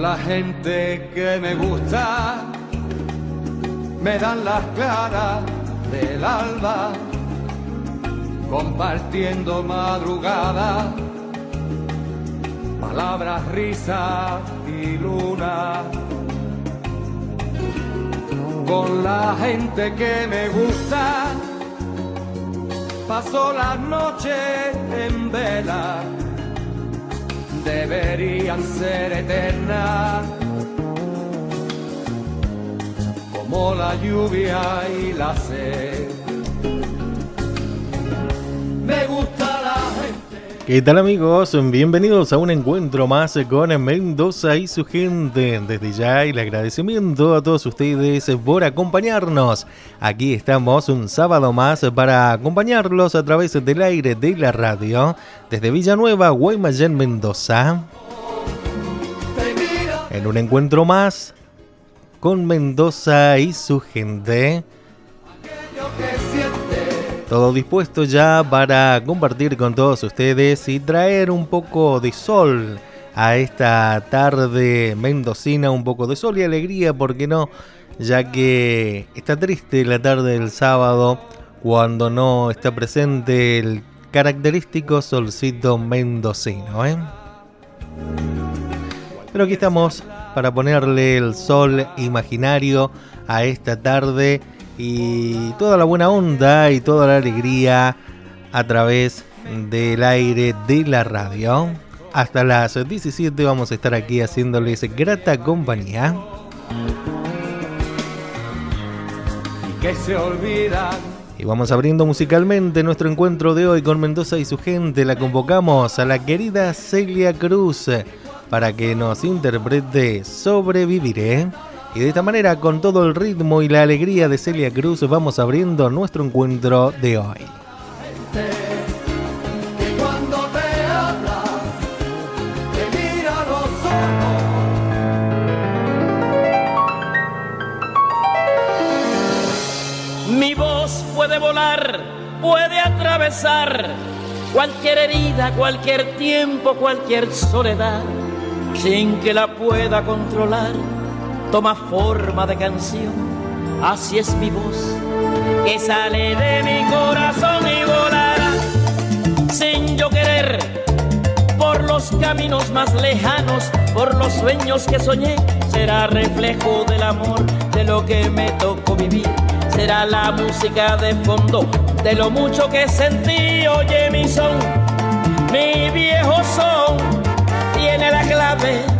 La gente que me gusta, me dan las claras del alba, compartiendo madrugada, palabras, risas y luna. Con la gente que me gusta, paso las noches en vela deberían ser eternas, como la lluvia y la sed. Me gusta. ¿Qué tal amigos? Bienvenidos a un encuentro más con Mendoza y su gente. Desde ya el agradecimiento a todos ustedes por acompañarnos. Aquí estamos un sábado más para acompañarlos a través del aire de la radio desde Villanueva, Guaymallén, Mendoza. En un encuentro más con Mendoza y su gente. Todo dispuesto ya para compartir con todos ustedes y traer un poco de sol a esta tarde mendocina, un poco de sol y alegría, porque no? Ya que está triste la tarde del sábado cuando no está presente el característico solcito mendocino. ¿eh? Pero aquí estamos para ponerle el sol imaginario a esta tarde y toda la buena onda y toda la alegría a través del aire de la radio. Hasta las 17 vamos a estar aquí haciéndoles grata compañía. Y que se olvidan Y vamos abriendo musicalmente nuestro encuentro de hoy con Mendoza y su gente. La convocamos a la querida Celia Cruz para que nos interprete Sobreviviré. Y de esta manera, con todo el ritmo y la alegría de Celia Cruz, vamos abriendo nuestro encuentro de hoy. Mi voz puede volar, puede atravesar cualquier herida, cualquier tiempo, cualquier soledad, sin que la pueda controlar. Toma forma de canción, así es mi voz, que sale de mi corazón y volará, sin yo querer, por los caminos más lejanos, por los sueños que soñé, será reflejo del amor, de lo que me tocó vivir. Será la música de fondo de lo mucho que sentí. Oye mi son, mi viejo son, tiene la clave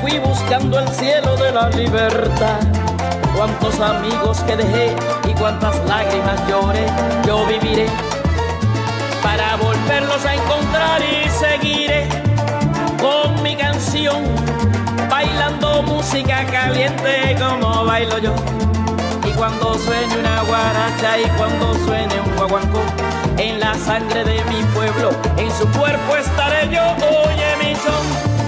fui buscando el cielo de la libertad. Cuántos amigos que dejé y cuántas lágrimas lloré, yo viviré para volverlos a encontrar y seguiré con mi canción, bailando música caliente como bailo yo. Y cuando suene una guaracha y cuando suene un guaguancó, en la sangre de mi pueblo, en su cuerpo estaré yo. Oye mi son,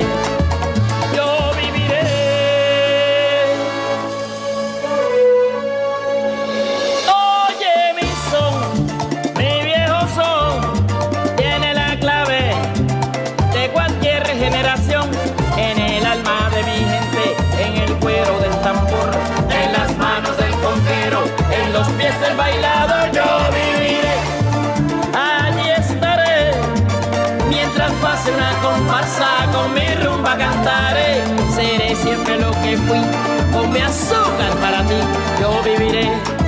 El bailador yo viviré. Allí estaré, mientras pase una comparsa con mi rumba cantaré. Seré siempre lo que fui, con mi azúcar para ti yo viviré.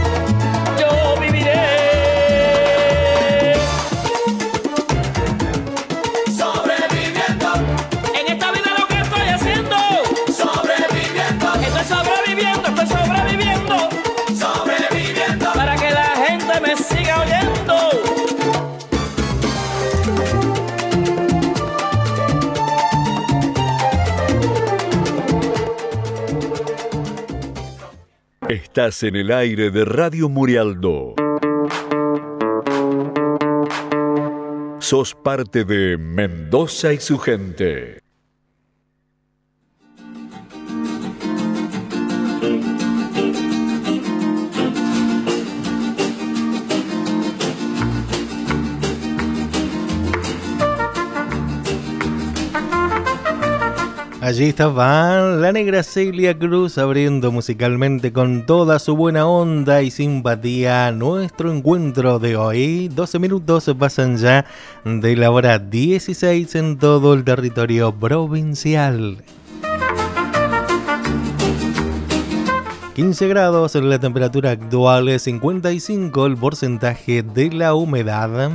Estás en el aire de Radio Murialdo. Sos parte de Mendoza y su gente. Allí estaba la negra Celia Cruz abriendo musicalmente con toda su buena onda y simpatía nuestro encuentro de hoy. 12 minutos pasan ya de la hora 16 en todo el territorio provincial. 15 grados en la temperatura actual, 55 el porcentaje de la humedad.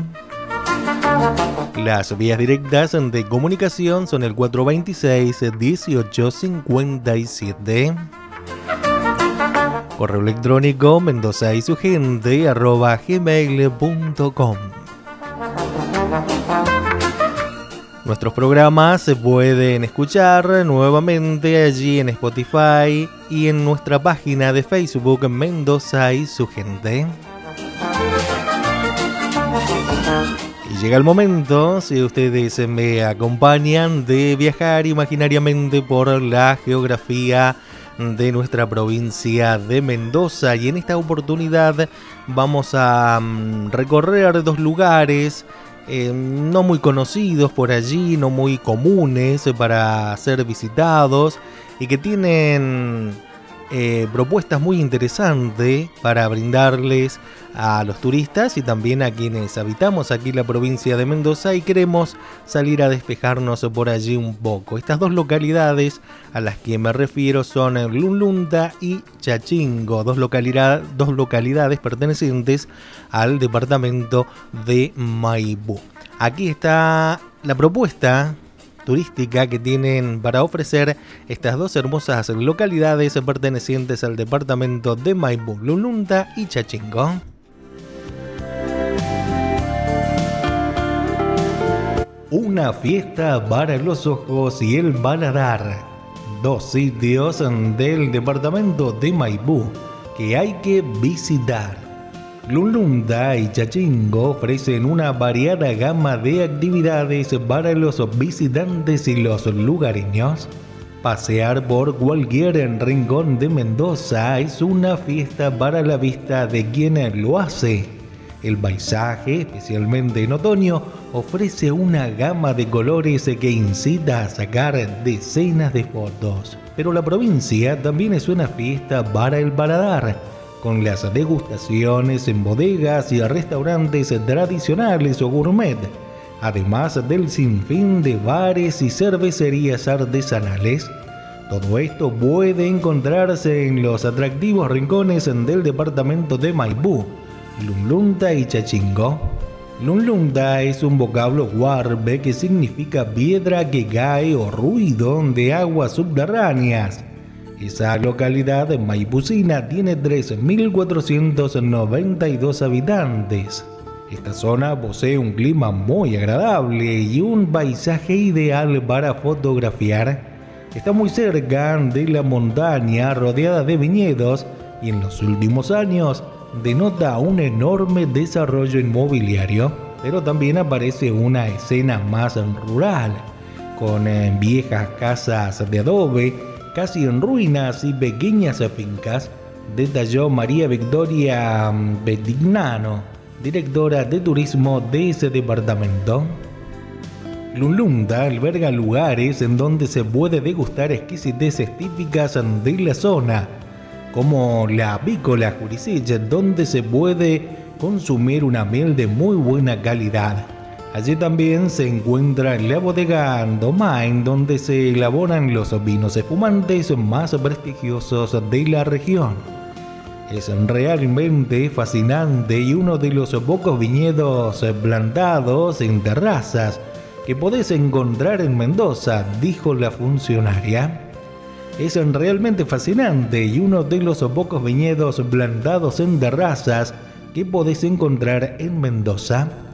Las vías directas de comunicación son el 426-1857. Correo electrónico mendoza y su gente arroba. Nuestros programas se pueden escuchar nuevamente allí en Spotify y en nuestra página de Facebook Mendoza y su gente. Llega el momento, si ustedes me acompañan, de viajar imaginariamente por la geografía de nuestra provincia de Mendoza. Y en esta oportunidad vamos a mm, recorrer dos lugares eh, no muy conocidos por allí, no muy comunes para ser visitados y que tienen eh, propuestas muy interesantes para brindarles a los turistas y también a quienes habitamos aquí en la provincia de Mendoza y queremos salir a despejarnos por allí un poco. Estas dos localidades a las que me refiero son Lunlunda y Chachingo, dos, dos localidades pertenecientes al departamento de Maipú. Aquí está la propuesta turística que tienen para ofrecer estas dos hermosas localidades pertenecientes al departamento de Maipú, Lununda y Chachingo. Una fiesta para los ojos y el baladar. Dos sitios del departamento de Maipú que hay que visitar. Lulunda y Chachingo ofrecen una variada gama de actividades para los visitantes y los lugareños. Pasear por cualquier rincón de Mendoza es una fiesta para la vista de quien lo hace. El paisaje, especialmente en otoño, ofrece una gama de colores que incita a sacar decenas de fotos. Pero la provincia también es una fiesta para el paladar con las degustaciones en bodegas y restaurantes tradicionales o gourmet, además del sinfín de bares y cervecerías artesanales. Todo esto puede encontrarse en los atractivos rincones del departamento de Maipú, Lunlunda y Chachingo. Lunlunda es un vocablo guarbe que significa piedra que cae o ruido de aguas subterráneas esa localidad maipucina tiene 3.492 habitantes. Esta zona posee un clima muy agradable y un paisaje ideal para fotografiar. Está muy cerca de la montaña rodeada de viñedos y en los últimos años denota un enorme desarrollo inmobiliario, pero también aparece una escena más rural, con eh, viejas casas de adobe, casi en ruinas y pequeñas fincas, detalló María Victoria mm, Bedignano directora de turismo de ese departamento. Lulunda alberga lugares en donde se puede degustar exquisiteces típicas de la zona, como la avícola Jurisiche, donde se puede consumir una miel de muy buena calidad. Allí también se encuentra la bodega Andomain, donde se elaboran los vinos espumantes más prestigiosos de la región. Es realmente fascinante y uno de los pocos viñedos plantados en terrazas que podés encontrar en Mendoza, dijo la funcionaria. Es realmente fascinante y uno de los pocos viñedos plantados en terrazas que podés encontrar en Mendoza.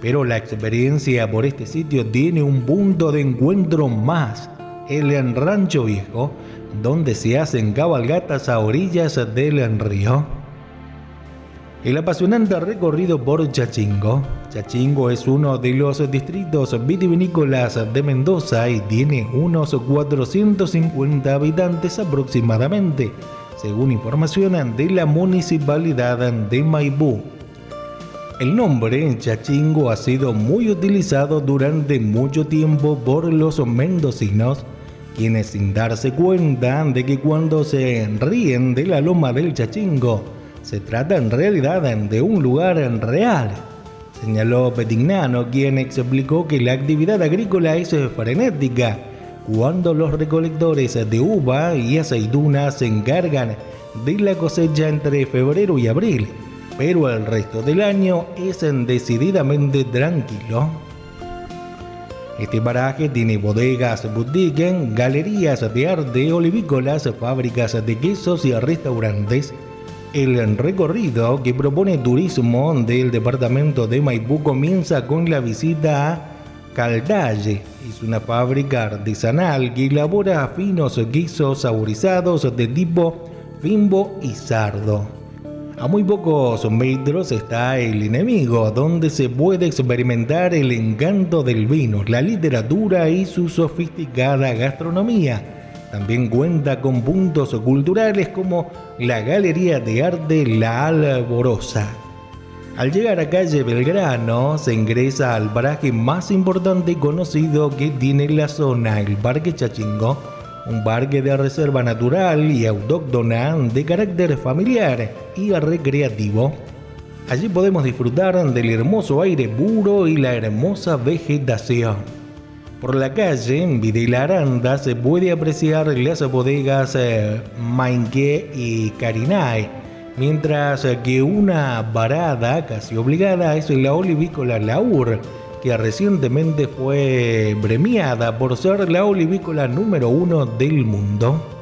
Pero la experiencia por este sitio tiene un punto de encuentro más, el Rancho Viejo, donde se hacen cabalgatas a orillas del río. El apasionante recorrido por Chachingo. Chachingo es uno de los distritos vitivinícolas de Mendoza y tiene unos 450 habitantes aproximadamente, según información de la municipalidad de Maipú. El nombre Chachingo ha sido muy utilizado durante mucho tiempo por los mendocinos quienes sin darse cuenta de que cuando se ríen de la loma del Chachingo, se trata en realidad de un lugar real. Señaló Petignano, quien explicó que la actividad agrícola es frenética cuando los recolectores de uva y aceitunas se encargan de la cosecha entre febrero y abril, pero el resto del año es decididamente tranquilo. Este paraje tiene bodegas, boutiques, galerías de arte, olivícolas, fábricas de quesos y restaurantes. El recorrido que propone turismo del departamento de Maipú comienza con la visita a Caldalle. Es una fábrica artesanal que elabora finos quesos saborizados de tipo fimbo y sardo. A muy pocos metros está el enemigo, donde se puede experimentar el encanto del vino, la literatura y su sofisticada gastronomía. También cuenta con puntos culturales como la Galería de Arte La Alborosa. Al llegar a calle Belgrano, se ingresa al paraje más importante y conocido que tiene la zona, el Parque Chachingo, un parque de reserva natural y autóctona de carácter familiar y recreativo. Allí podemos disfrutar del hermoso aire puro y la hermosa vegetación. Por la calle Videla Aranda se puede apreciar las bodegas eh, Mainque y Carinae, mientras que una varada casi obligada es la olivícola Laur, que recientemente fue premiada por ser la olivícola número uno del mundo.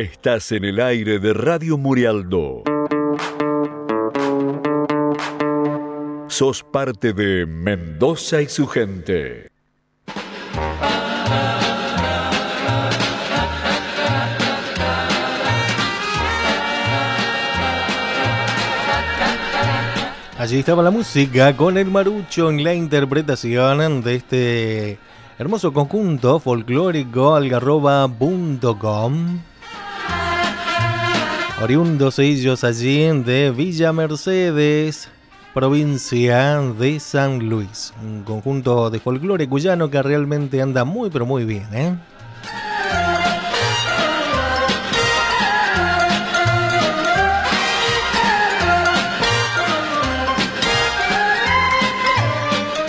Estás en el aire de Radio Murialdo. Sos parte de Mendoza y su gente. Allí estaba la música con el marucho en la interpretación de este hermoso conjunto folclórico algarroba.com. Oriundos ellos allí de Villa Mercedes, provincia de San Luis. Un conjunto de folclore cuyano que realmente anda muy pero muy bien, ¿eh?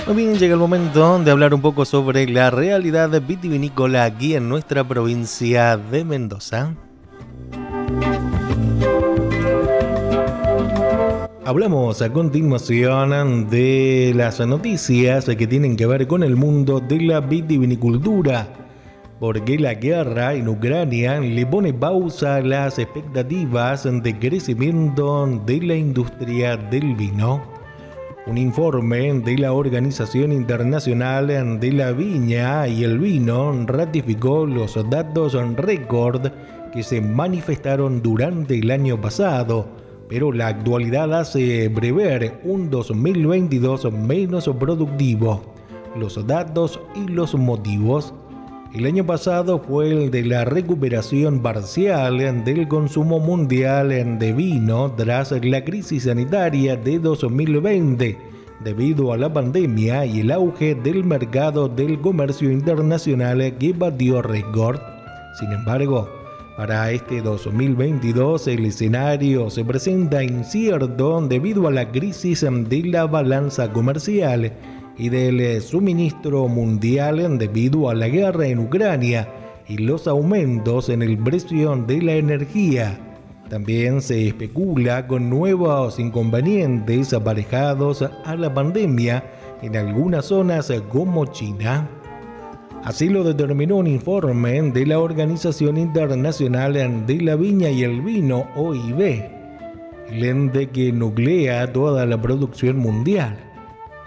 Muy bien, llega el momento de hablar un poco sobre la realidad vitivinícola aquí en nuestra provincia de Mendoza. Hablamos a continuación de las noticias que tienen que ver con el mundo de la vitivinicultura, porque la guerra en Ucrania le pone pausa a las expectativas de crecimiento de la industria del vino. Un informe de la Organización Internacional de la Viña y el Vino ratificó los datos récord que se manifestaron durante el año pasado, pero la actualidad hace prever un 2022 menos productivo. Los datos y los motivos el año pasado fue el de la recuperación parcial del consumo mundial de vino tras la crisis sanitaria de 2020 debido a la pandemia y el auge del mercado del comercio internacional que batió récord. Sin embargo, para este 2022 el escenario se presenta incierto debido a la crisis de la balanza comercial y del eh, suministro mundial debido a la guerra en Ucrania y los aumentos en el precio de la energía. También se especula con nuevos inconvenientes aparejados a la pandemia en algunas zonas como China. Así lo determinó un informe de la Organización Internacional de la Viña y el Vino, OIB, el ente que nuclea toda la producción mundial.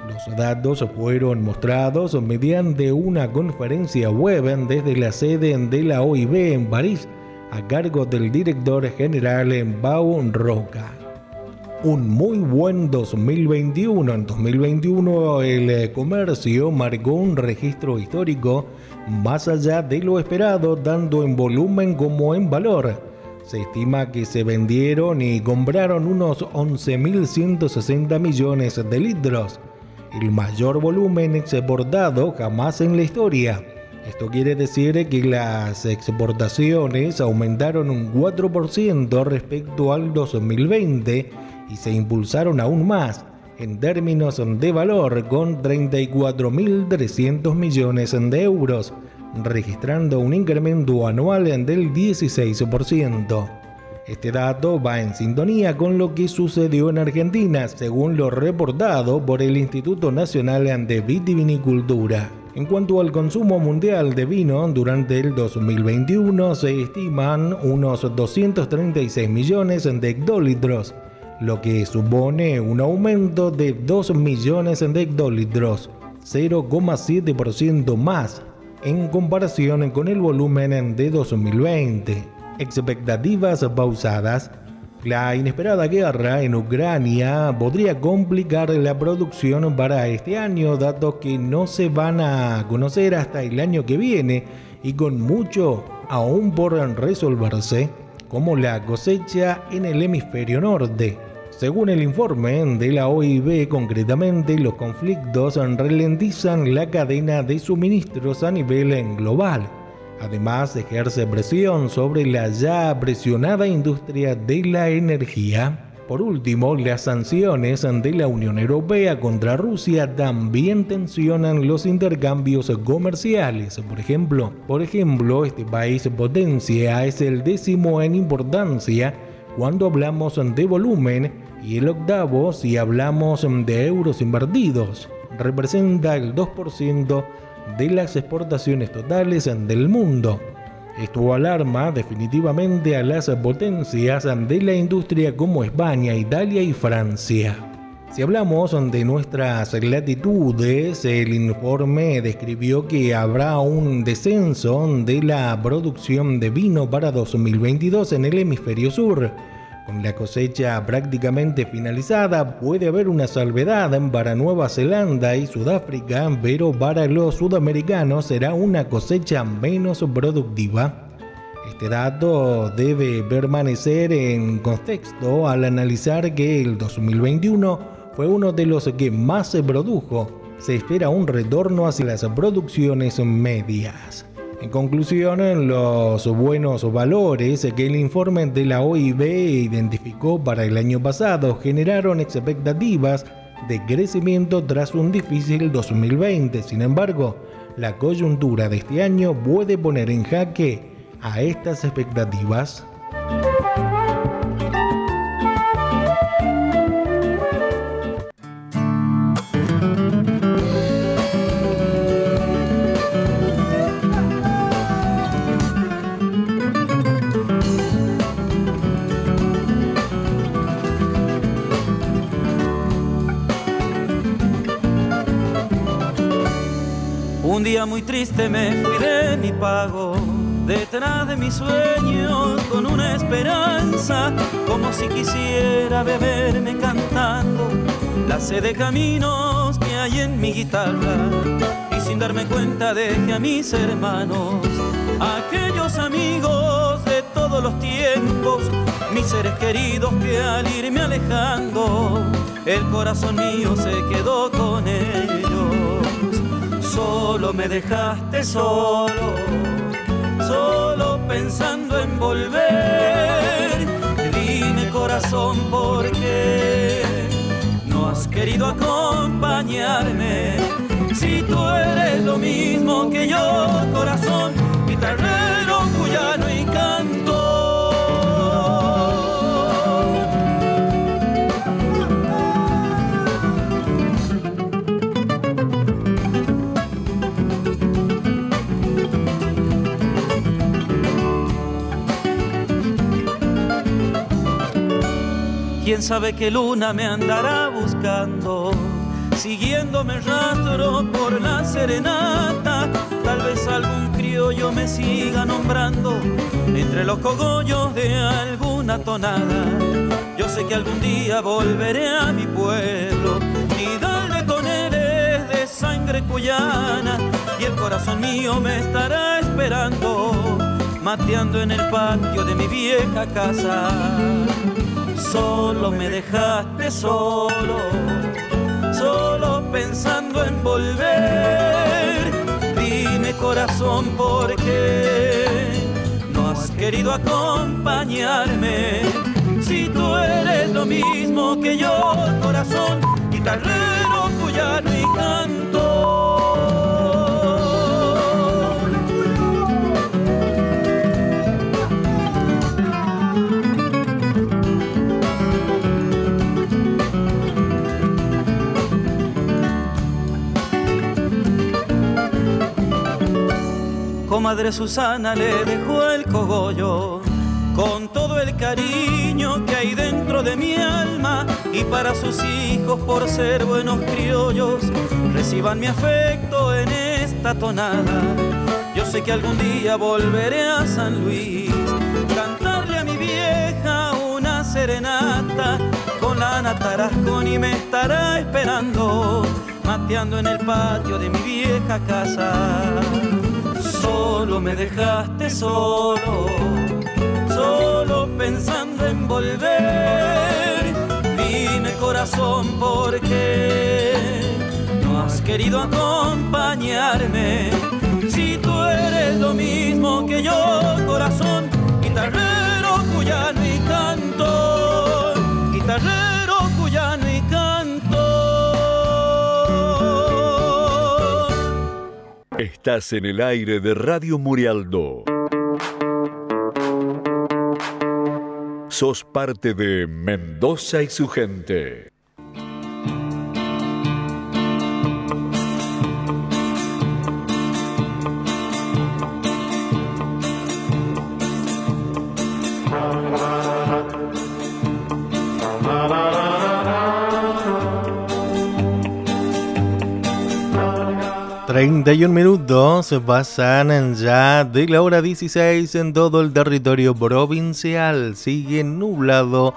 Los datos fueron mostrados mediante una conferencia web desde la sede de la OIB en París a cargo del director general Bau Roca. Un muy buen 2021. En 2021 el comercio marcó un registro histórico más allá de lo esperado, tanto en volumen como en valor. Se estima que se vendieron y compraron unos 11.160 millones de litros el mayor volumen exportado jamás en la historia. Esto quiere decir que las exportaciones aumentaron un 4% respecto al 2020 y se impulsaron aún más en términos de valor con 34.300 millones de euros, registrando un incremento anual del 16%. Este dato va en sintonía con lo que sucedió en Argentina, según lo reportado por el Instituto Nacional de Vitivinicultura. En cuanto al consumo mundial de vino, durante el 2021 se estiman unos 236 millones de hectolitros, lo que supone un aumento de 2 millones de hectolitros, 0,7% más en comparación con el volumen de 2020 expectativas pausadas, la inesperada guerra en Ucrania podría complicar la producción para este año, datos que no se van a conocer hasta el año que viene y con mucho aún por resolverse, como la cosecha en el hemisferio norte. Según el informe de la OIB, concretamente los conflictos ralentizan la cadena de suministros a nivel global. Además, ejerce presión sobre la ya presionada industria de la energía. Por último, las sanciones de la Unión Europea contra Rusia también tensionan los intercambios comerciales. Por ejemplo, por ejemplo, este país potencia es el décimo en importancia cuando hablamos de volumen y el octavo si hablamos de euros invertidos. Representa el 2% de las exportaciones totales del mundo. Esto alarma definitivamente a las potencias de la industria como España, Italia y Francia. Si hablamos de nuestras latitudes, el informe describió que habrá un descenso de la producción de vino para 2022 en el hemisferio sur con la cosecha prácticamente finalizada, puede haber una salvedad para Nueva Zelanda y Sudáfrica, pero para los sudamericanos será una cosecha menos productiva. Este dato debe permanecer en contexto al analizar que el 2021 fue uno de los que más se produjo. Se espera un retorno hacia las producciones medias. En conclusión, los buenos valores que el informe de la OIB identificó para el año pasado generaron expectativas de crecimiento tras un difícil 2020. Sin embargo, la coyuntura de este año puede poner en jaque a estas expectativas. Día muy triste me fui de mi pago, detrás de mis sueños con una esperanza, como si quisiera beberme cantando la sed de caminos que hay en mi guitarra. Y sin darme cuenta dejé a mis hermanos, aquellos amigos de todos los tiempos, mis seres queridos que al irme alejando, el corazón mío se quedó con ellos solo me dejaste solo, solo pensando en volver. Dime corazón por qué no has querido acompañarme. Si tú eres lo mismo que yo, corazón, guitarrero, cuyano y canto. Quién sabe qué luna me andará buscando, siguiéndome rastro por la serenata. Tal vez algún criollo me siga nombrando entre los cogollos de alguna tonada. Yo sé que algún día volveré a mi pueblo y darle con él es de sangre cuyana y el corazón mío me estará esperando, mateando en el patio de mi vieja casa solo me dejaste solo, solo pensando en volver. Dime corazón por qué no has querido acompañarme. Si tú eres lo mismo que yo, corazón, guitarrero, cuyano y canto. Madre Susana le dejó el cogollo con todo el cariño que hay dentro de mi alma y para sus hijos por ser buenos criollos reciban mi afecto en esta tonada. Yo sé que algún día volveré a San Luis, cantarle a mi vieja una serenata con la Natarascón y me estará esperando, mateando en el patio de mi vieja casa solo me dejaste solo, solo pensando en volver. Dime corazón, ¿por qué no has querido acompañarme? Si tú eres lo mismo que yo, corazón, guitarrero cuyano y canto, guitarrero Estás en el aire de Radio Murialdo. Sos parte de Mendoza y su gente. 31 minutos pasan ya de la hora 16 en todo el territorio provincial. Sigue nublado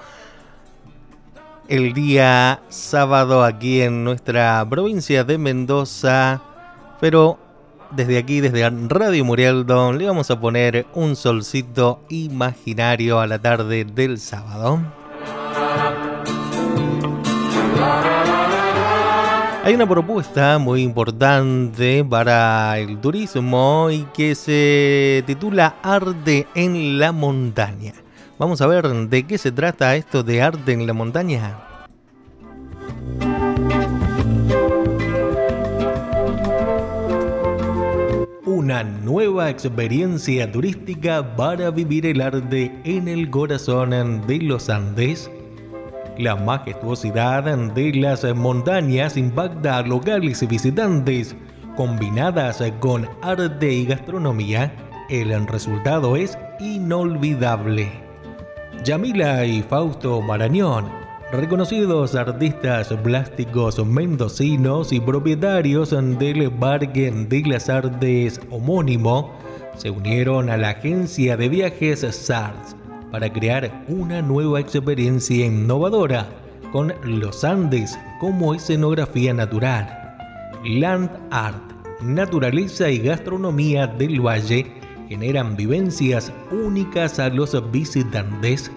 el día sábado aquí en nuestra provincia de Mendoza. Pero desde aquí, desde Radio Murialdo, le vamos a poner un solcito imaginario a la tarde del sábado. Hay una propuesta muy importante para el turismo y que se titula Arte en la Montaña. Vamos a ver de qué se trata esto de arte en la montaña. Una nueva experiencia turística para vivir el arte en el corazón de los Andes la majestuosidad de las montañas impacta a locales y visitantes. Combinadas con arte y gastronomía, el resultado es inolvidable. Yamila y Fausto Marañón, reconocidos artistas plásticos mendocinos y propietarios del Parque de las Artes homónimo, se unieron a la agencia de viajes SARS para crear una nueva experiencia innovadora con los Andes como escenografía natural. Land Art, naturaleza y gastronomía del valle generan vivencias únicas a los visitantes.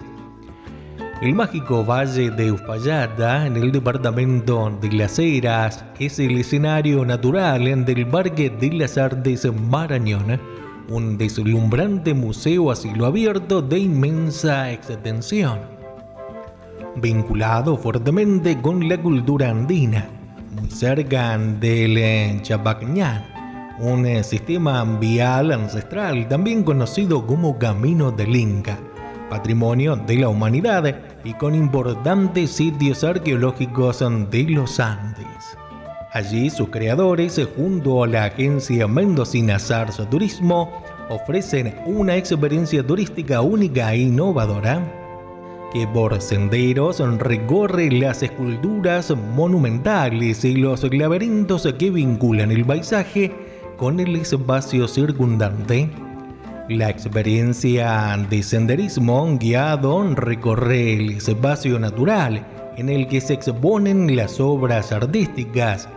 El mágico Valle de Uspallata, en el departamento de Las Heras, es el escenario natural del Parque de las Artes Marañón un deslumbrante museo a cielo abierto de inmensa extensión, vinculado fuertemente con la cultura andina, muy cerca del Chapacñán, un sistema vial ancestral también conocido como Camino del Inca, patrimonio de la humanidad y con importantes sitios arqueológicos de los Andes. Allí sus creadores, junto a la agencia mendocina SARS Turismo, ofrecen una experiencia turística única e innovadora que por senderos recorre las esculturas monumentales y los laberintos que vinculan el paisaje con el espacio circundante. La experiencia de senderismo guiado recorre el espacio natural en el que se exponen las obras artísticas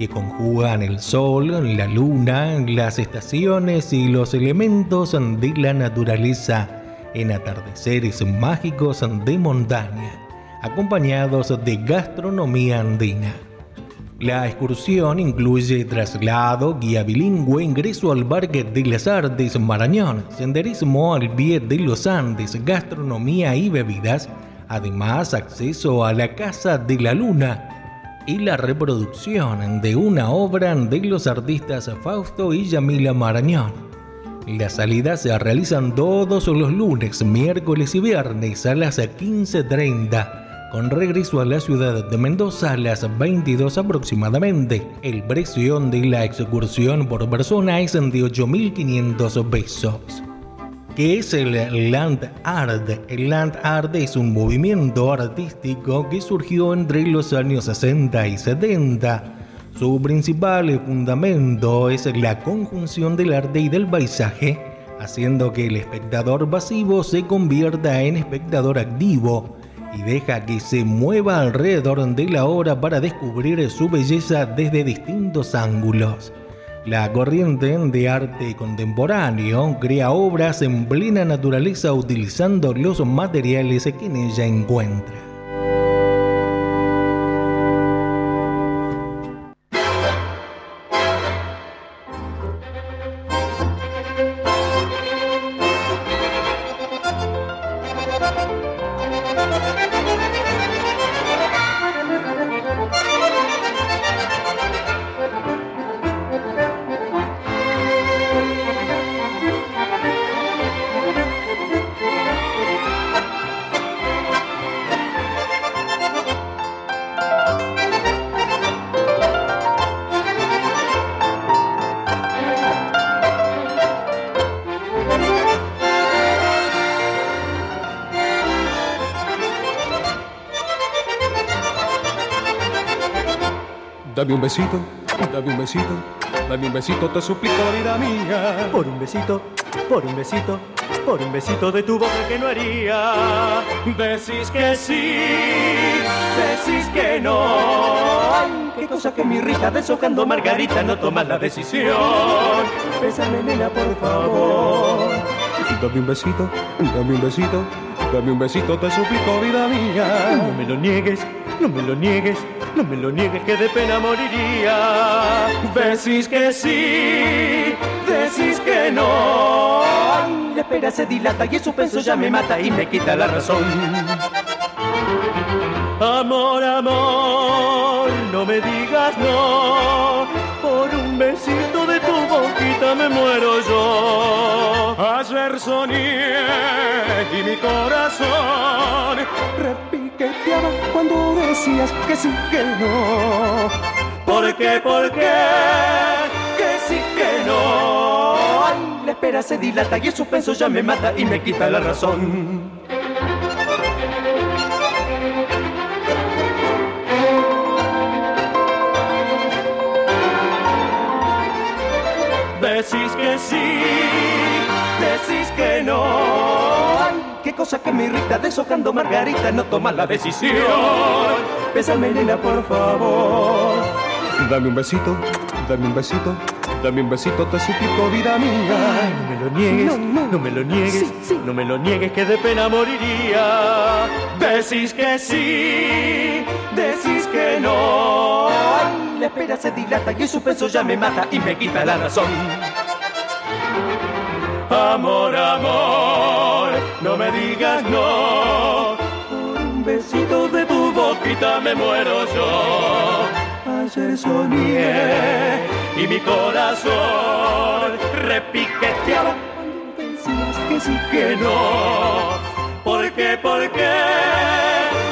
que conjugan el sol, la luna, las estaciones y los elementos de la naturaleza en atardeceres mágicos de montaña, acompañados de gastronomía andina. La excursión incluye traslado, guía bilingüe, ingreso al Parque de las Artes Marañón, senderismo al pie de los Andes, gastronomía y bebidas, además acceso a la Casa de la Luna, y la reproducción de una obra de los artistas Fausto y Yamila Marañón. Las salidas se realizan todos los lunes, miércoles y viernes a las 15.30, con regreso a la ciudad de Mendoza a las 22 aproximadamente. El precio de la excursión por persona es de 8.500 pesos. ¿Qué es el Land Art? El Land Art es un movimiento artístico que surgió entre los años 60 y 70. Su principal fundamento es la conjunción del arte y del paisaje, haciendo que el espectador pasivo se convierta en espectador activo y deja que se mueva alrededor de la obra para descubrir su belleza desde distintos ángulos. La corriente de arte contemporáneo crea obras en plena naturaleza utilizando los materiales que en ella encuentra. Dame un besito, dame un besito, dame un besito, te suplico, vida mía. Por un besito, por un besito, por un besito de tu boca que no haría. Decís que sí, decís que no. Ay, qué cosa que me irrita, deshojando Margarita, no tomas la decisión. Bésame, nena, por favor. Dame un besito, dame un besito, dame un besito, te suplico, vida mía. No me lo niegues, no me lo niegues. No me lo niegues que de pena moriría. Decís que sí, decís que no. Ay, la espera se dilata y su peso ya me mata y me quita la razón. Amor, amor, no me digas no. Por un besito de tu boquita me muero yo. Ayer soñé y mi corazón repiqueteaba cuando decías que sí, que no. ¿Por qué, por qué? Que sí, que no. La espera se dilata y el suspenso ya me mata y me quita la razón. Decís que sí, decís que no. Ay, qué cosa que me irrita, deshojando Margarita, no tomas la decisión. Bésame, nena, por favor. Dame un besito, dame un besito, dame un besito, te suplico, vida mía. Ay, no me lo niegues, no, me lo niegues, no me lo niegues que de pena moriría. Decís que sí, decís que no. Ay, la espera se dilata y el suspenso ya me mata y me quita la razón. Amor, amor, no me digas no. Por un besito de tu boquita me muero yo. Ayer soñé y mi corazón repiqueteaba cuando decías que sí que no. ¿Por qué, por qué?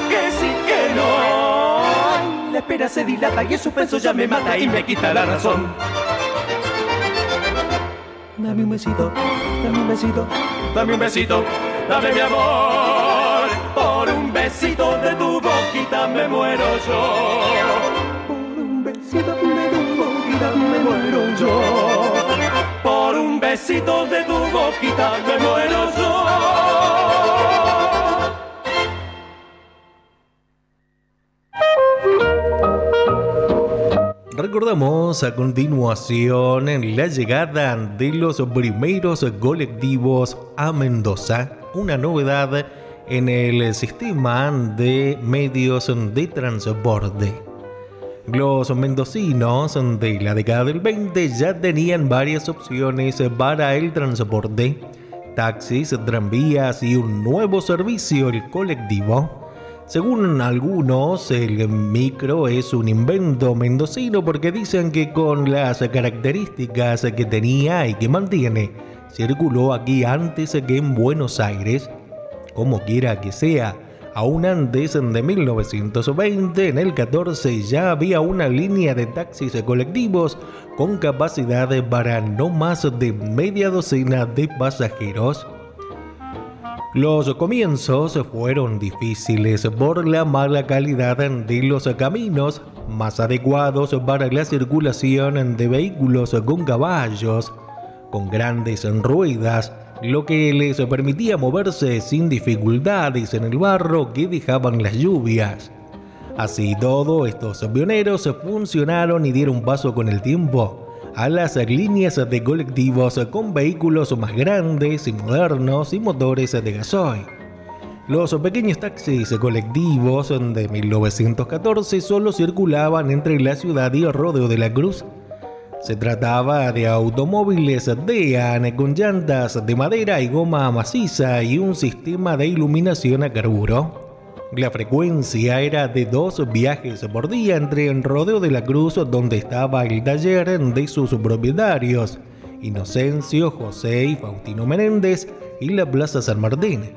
Que sí que no. La espera se dilata y el suspenso ya me mata y me quita la razón. Dame un besito, dame un besito, dame un besito, dame mi amor. Por un besito de tu boquita me muero yo. Por un besito de tu boquita me muero yo. Por un besito de tu boquita me muero yo. Recordamos a continuación la llegada de los primeros colectivos a Mendoza, una novedad en el sistema de medios de transporte. Los mendocinos de la década del 20 ya tenían varias opciones para el transporte, taxis, tranvías y un nuevo servicio, el colectivo. Según algunos, el micro es un invento mendocino porque dicen que con las características que tenía y que mantiene, circuló aquí antes que en Buenos Aires. Como quiera que sea, aún antes de 1920, en el 14 ya había una línea de taxis colectivos con capacidad para no más de media docena de pasajeros. Los comienzos fueron difíciles por la mala calidad de los caminos, más adecuados para la circulación de vehículos con caballos, con grandes ruedas, lo que les permitía moverse sin dificultades en el barro que dejaban las lluvias. Así todo, estos pioneros funcionaron y dieron paso con el tiempo a las líneas de colectivos con vehículos más grandes y modernos y motores de gasoil. Los pequeños taxis colectivos de 1914 solo circulaban entre la ciudad y el rodeo de la Cruz. Se trataba de automóviles DEAN con llantas de madera y goma maciza y un sistema de iluminación a carburo. La frecuencia era de dos viajes por día entre el Rodeo de la Cruz, donde estaba el taller de sus propietarios, Inocencio, José y Faustino Menéndez, y la Plaza San Martín.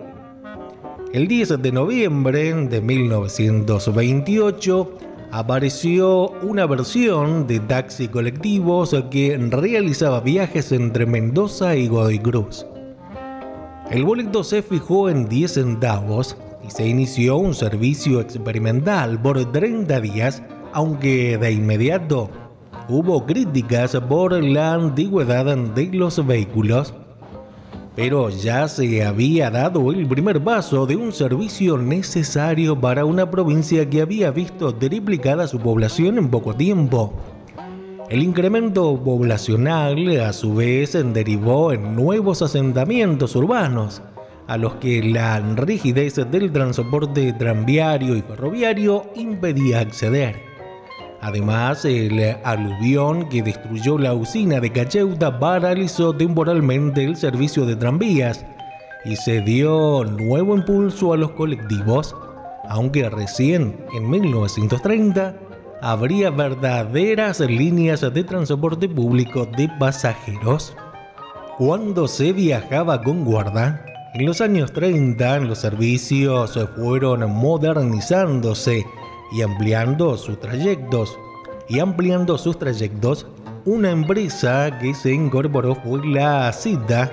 El 10 de noviembre de 1928 apareció una versión de taxi colectivos que realizaba viajes entre Mendoza y Godoy Cruz. El boleto se fijó en 10 centavos y se inició un servicio experimental por 30 días, aunque de inmediato hubo críticas por la antigüedad de los vehículos. Pero ya se había dado el primer paso de un servicio necesario para una provincia que había visto triplicada su población en poco tiempo. El incremento poblacional a su vez derivó en nuevos asentamientos urbanos, a los que la rigidez del transporte tranviario y ferroviario impedía acceder. Además, el aluvión que destruyó la usina de Cacheuta paralizó temporalmente el servicio de tranvías y se dio nuevo impulso a los colectivos, aunque recién en 1930 habría verdaderas líneas de transporte público de pasajeros. Cuando se viajaba con guarda, en los años 30 los servicios fueron modernizándose y ampliando sus trayectos. Y ampliando sus trayectos, una empresa que se incorporó fue la CITA,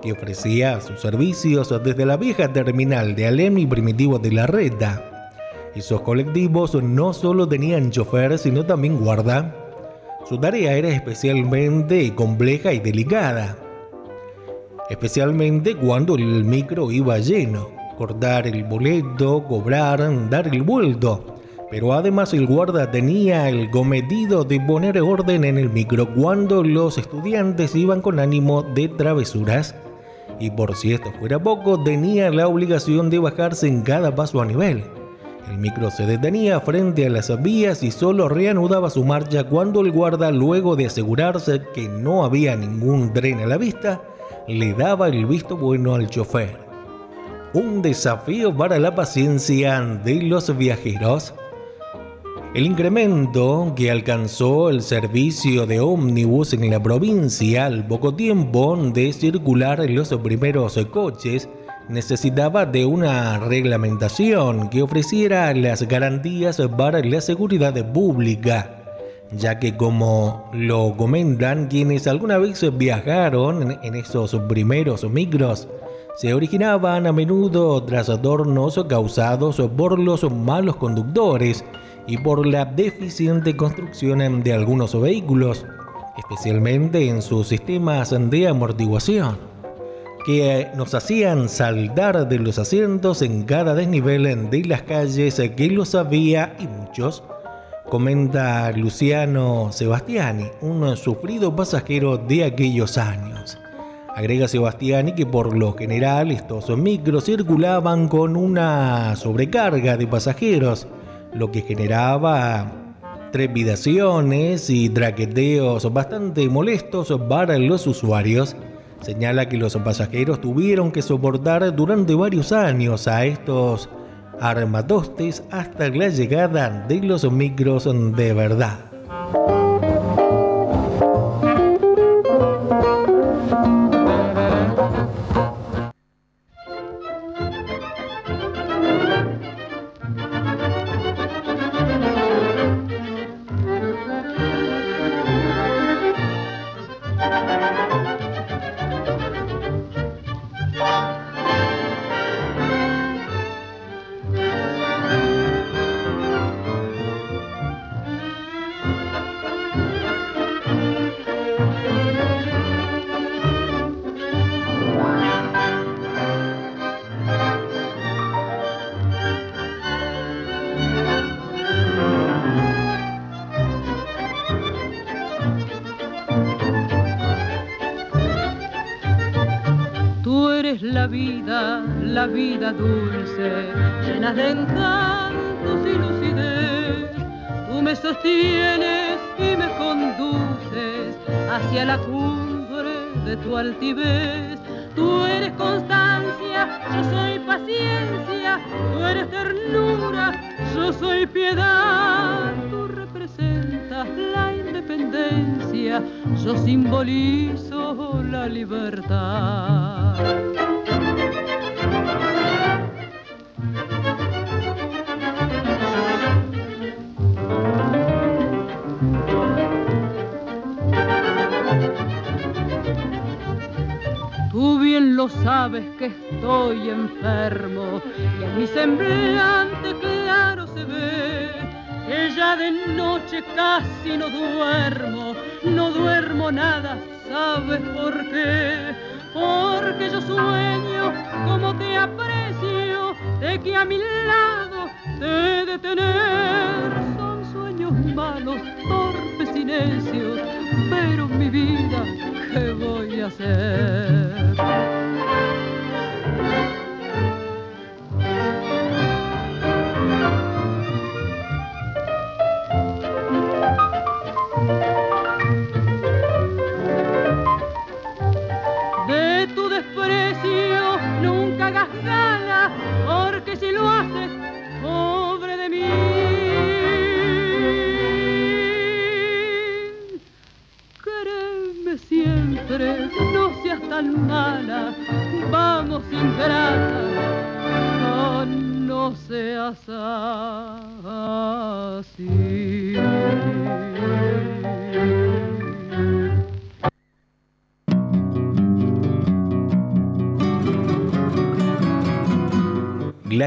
que ofrecía sus servicios desde la vieja terminal de Alem y Primitivo de la Reta. Esos colectivos no solo tenían chofer, sino también guarda. Su tarea era especialmente compleja y delicada especialmente cuando el micro iba lleno, cortar el boleto, cobrar, dar el vuelto. Pero además el guarda tenía el cometido de poner orden en el micro cuando los estudiantes iban con ánimo de travesuras. Y por si esto fuera poco, tenía la obligación de bajarse en cada paso a nivel. El micro se detenía frente a las vías y solo reanudaba su marcha cuando el guarda, luego de asegurarse que no había ningún tren a la vista, le daba el visto bueno al chofer. Un desafío para la paciencia de los viajeros. El incremento que alcanzó el servicio de ómnibus en la provincia al poco tiempo de circular los primeros coches necesitaba de una reglamentación que ofreciera las garantías para la seguridad pública ya que como lo comentan quienes alguna vez viajaron en esos primeros micros, se originaban a menudo trastornos causados por los malos conductores y por la deficiente construcción de algunos vehículos, especialmente en sus sistemas de amortiguación, que nos hacían saltar de los asientos en cada desnivel de las calles que los había y muchos comenta Luciano Sebastiani, un sufrido pasajero de aquellos años. Agrega Sebastiani que por lo general estos micros circulaban con una sobrecarga de pasajeros, lo que generaba trepidaciones y traqueteos bastante molestos para los usuarios. Señala que los pasajeros tuvieron que soportar durante varios años a estos armatostes hasta la llegada de los micros de verdad. La nada, ¿sabes por qué? Porque yo sueño como te aprecio, de que a mi lado te de tener. Son sueños malos, torpes y necios, pero mi vida, ¿qué voy a hacer?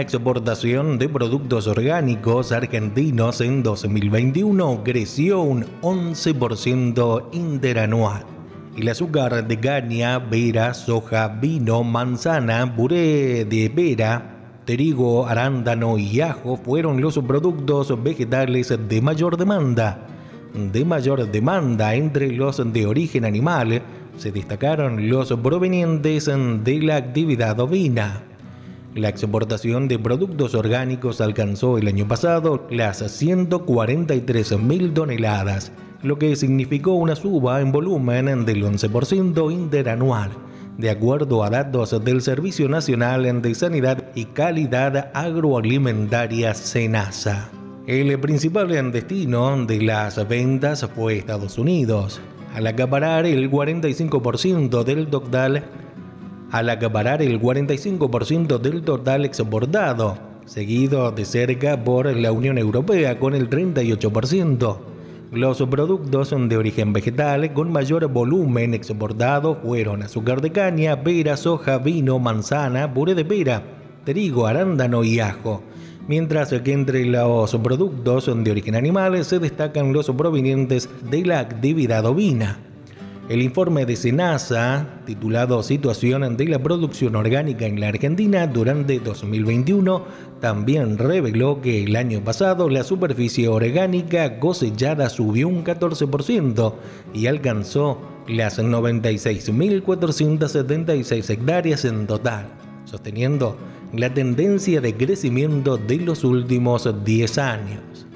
Exportación de productos orgánicos argentinos en 2021 creció un 11% interanual. El azúcar de caña, vera, soja, vino, manzana, puré de pera, trigo, arándano y ajo fueron los productos vegetales de mayor demanda. De mayor demanda entre los de origen animal se destacaron los provenientes de la actividad ovina. La exportación de productos orgánicos alcanzó el año pasado las 143 mil toneladas, lo que significó una suba en volumen del 11% interanual, de acuerdo a datos del Servicio Nacional de Sanidad y Calidad Agroalimentaria SENASA. El principal destino de las ventas fue Estados Unidos, al acaparar el 45% del total al acaparar el 45% del total exportado, seguido de cerca por la Unión Europea con el 38%. Los productos de origen vegetal con mayor volumen exportado fueron azúcar de caña, pera, soja, vino, manzana, puré de pera, trigo, arándano y ajo. Mientras que entre los productos de origen animal se destacan los provenientes de la actividad ovina. El informe de Senasa, titulado Situación de la producción orgánica en la Argentina durante 2021, también reveló que el año pasado la superficie orgánica cosechada subió un 14% y alcanzó las 96.476 hectáreas en total, sosteniendo la tendencia de crecimiento de los últimos 10 años.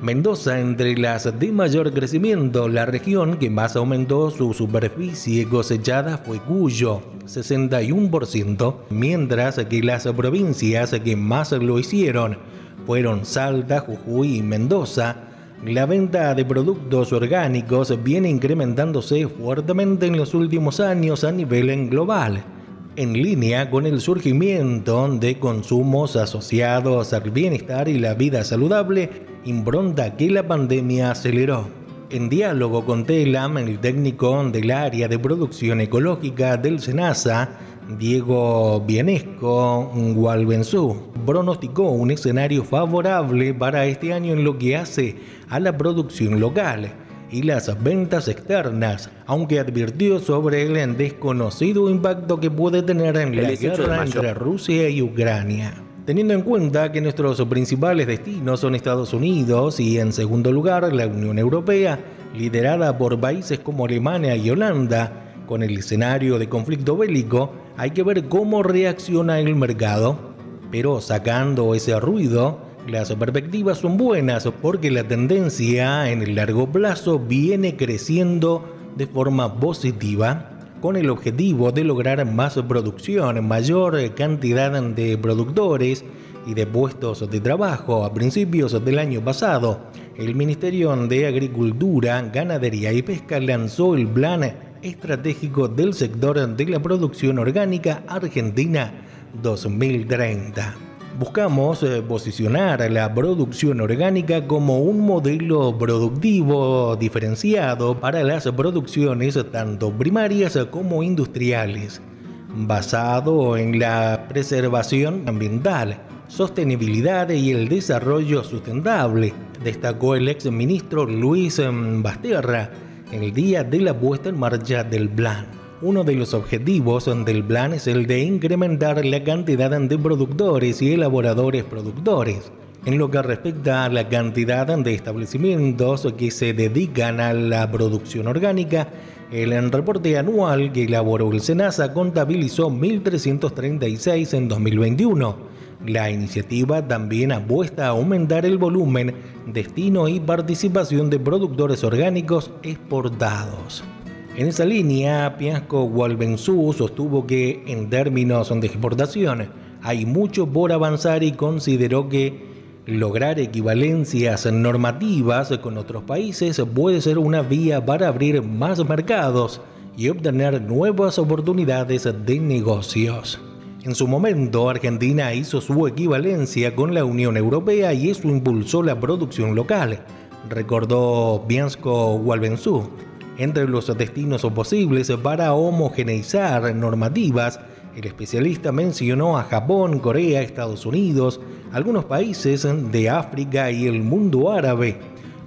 Mendoza entre las de mayor crecimiento, la región que más aumentó su superficie cosechada fue Cuyo, 61%, mientras que las provincias que más lo hicieron fueron Salta, Jujuy y Mendoza. La venta de productos orgánicos viene incrementándose fuertemente en los últimos años a nivel global en línea con el surgimiento de consumos asociados al bienestar y la vida saludable, impronta que la pandemia aceleró. En diálogo con Telam, el técnico del área de producción ecológica del SENASA, Diego Bienesco Gualbenzú, pronosticó un escenario favorable para este año en lo que hace a la producción local y las ventas externas, aunque advirtió sobre el desconocido impacto que puede tener en la guerra entre Rusia y Ucrania. Teniendo en cuenta que nuestros principales destinos son Estados Unidos y en segundo lugar la Unión Europea, liderada por países como Alemania y Holanda, con el escenario de conflicto bélico, Hay que ver cómo reacciona el mercado, pero sacando ese ruido, las perspectivas son buenas porque la tendencia en el largo plazo viene creciendo de forma positiva con el objetivo de lograr más producción, mayor cantidad de productores y de puestos de trabajo. A principios del año pasado, el Ministerio de Agricultura, Ganadería y Pesca lanzó el Plan Estratégico del Sector de la Producción Orgánica Argentina 2030 buscamos eh, posicionar la producción orgánica como un modelo productivo diferenciado para las producciones tanto primarias como industriales, basado en la preservación ambiental, sostenibilidad y el desarrollo sustentable, destacó el ex ministro Luis em, Basterra en el día de la puesta en marcha del plan. Uno de los objetivos del plan es el de incrementar la cantidad de productores y elaboradores productores. En lo que respecta a la cantidad de establecimientos que se dedican a la producción orgánica, el reporte anual que elaboró el SENASA contabilizó 1.336 en 2021. La iniciativa también apuesta a aumentar el volumen, destino y participación de productores orgánicos exportados. En esa línea, Piasco Walbensú sostuvo que en términos de exportación hay mucho por avanzar y consideró que lograr equivalencias normativas con otros países puede ser una vía para abrir más mercados y obtener nuevas oportunidades de negocios. En su momento, Argentina hizo su equivalencia con la Unión Europea y eso impulsó la producción local, recordó Piasco Walbensú entre los destinos posibles para homogeneizar normativas, el especialista mencionó a Japón, Corea, Estados Unidos, algunos países de África y el mundo árabe.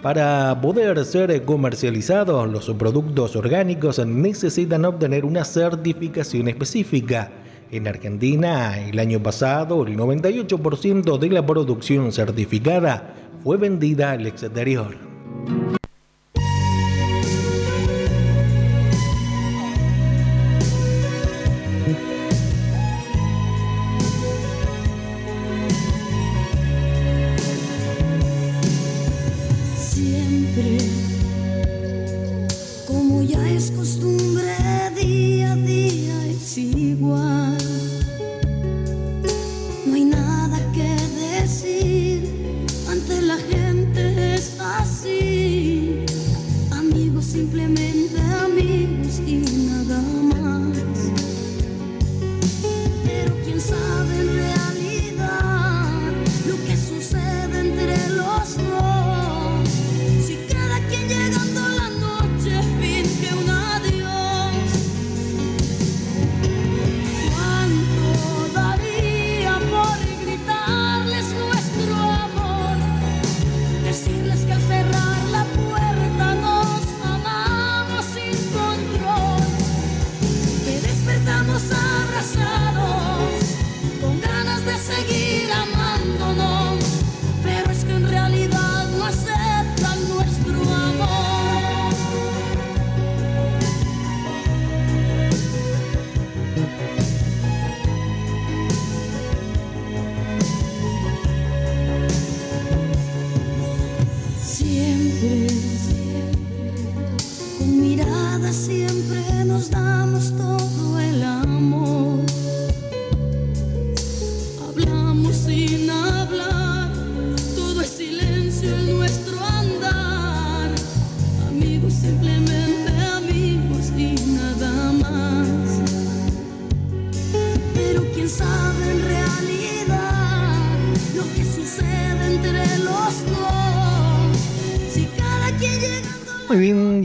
Para poder ser comercializados, los productos orgánicos necesitan obtener una certificación específica. En Argentina, el año pasado, el 98% de la producción certificada fue vendida al exterior.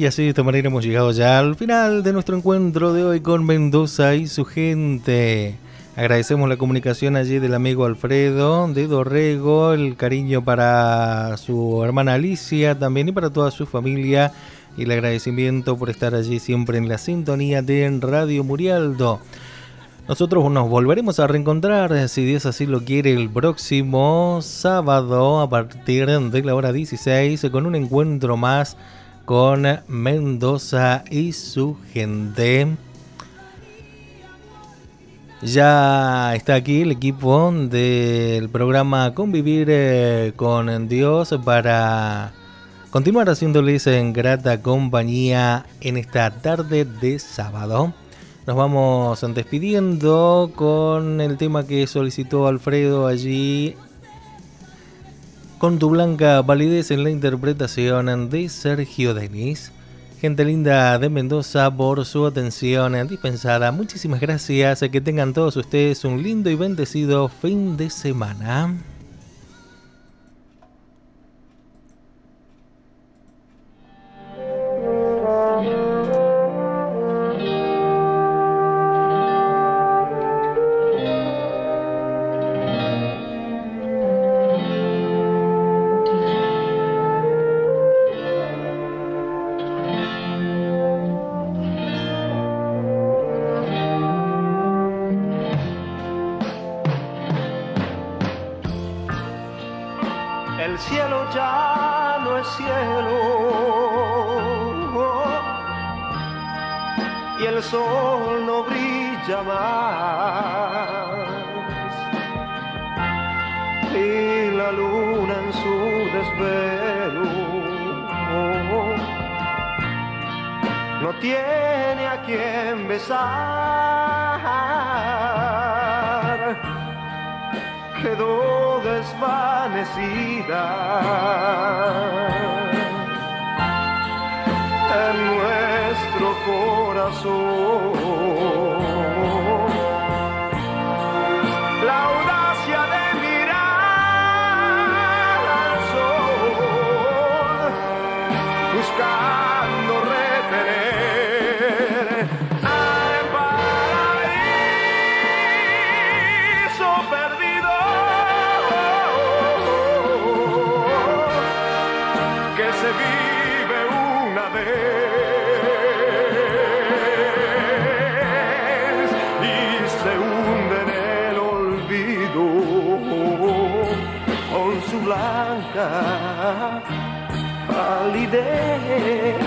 Y así de esta manera hemos llegado ya al final de nuestro encuentro de hoy con Mendoza y su gente. Agradecemos la comunicación allí del amigo Alfredo de Dorrego, el cariño para su hermana Alicia también y para toda su familia y el agradecimiento por estar allí siempre en la sintonía de Radio Murialdo. Nosotros nos volveremos a reencontrar, si Dios así lo quiere, el próximo sábado a partir de la hora 16 con un encuentro más con Mendoza y su gente. Ya está aquí el equipo del programa Convivir eh, con Dios para continuar haciéndoles en grata compañía en esta tarde de sábado. Nos vamos despidiendo con el tema que solicitó Alfredo allí con tu blanca validez en la interpretación de Sergio Denis. Gente linda de Mendoza por su atención dispensada. Muchísimas gracias. Que tengan todos ustedes un lindo y bendecido fin de semana. y el sol no brilla más. Y la luna en su desvelo. No tiene a quien besar. Quedó desvanecida en nuestro corazón. day.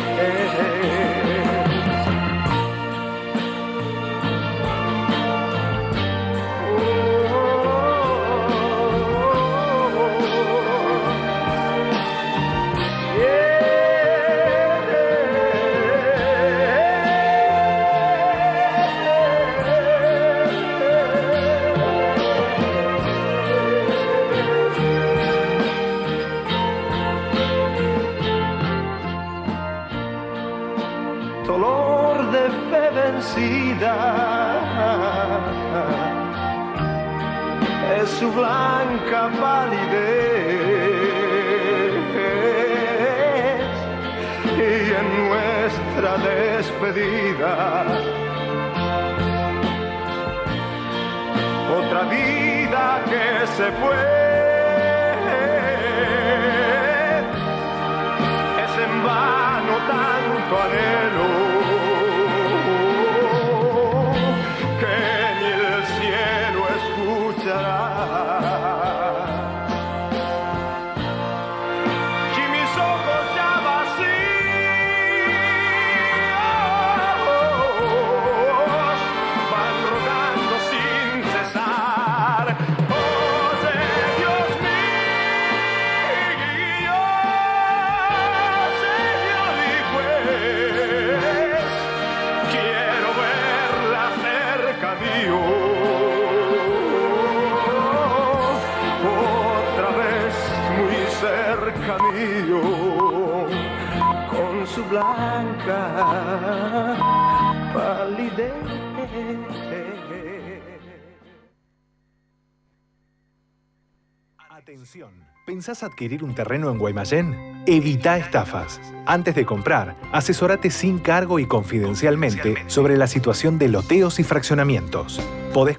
es su blanca palidez. Y en nuestra despedida otra vida que se fue. Es en vano tanto anhelo ¿Pensás adquirir un terreno en Guaymallén? Evita estafas. Antes de comprar, asesórate sin cargo y confidencialmente sobre la situación de loteos y fraccionamientos. Podés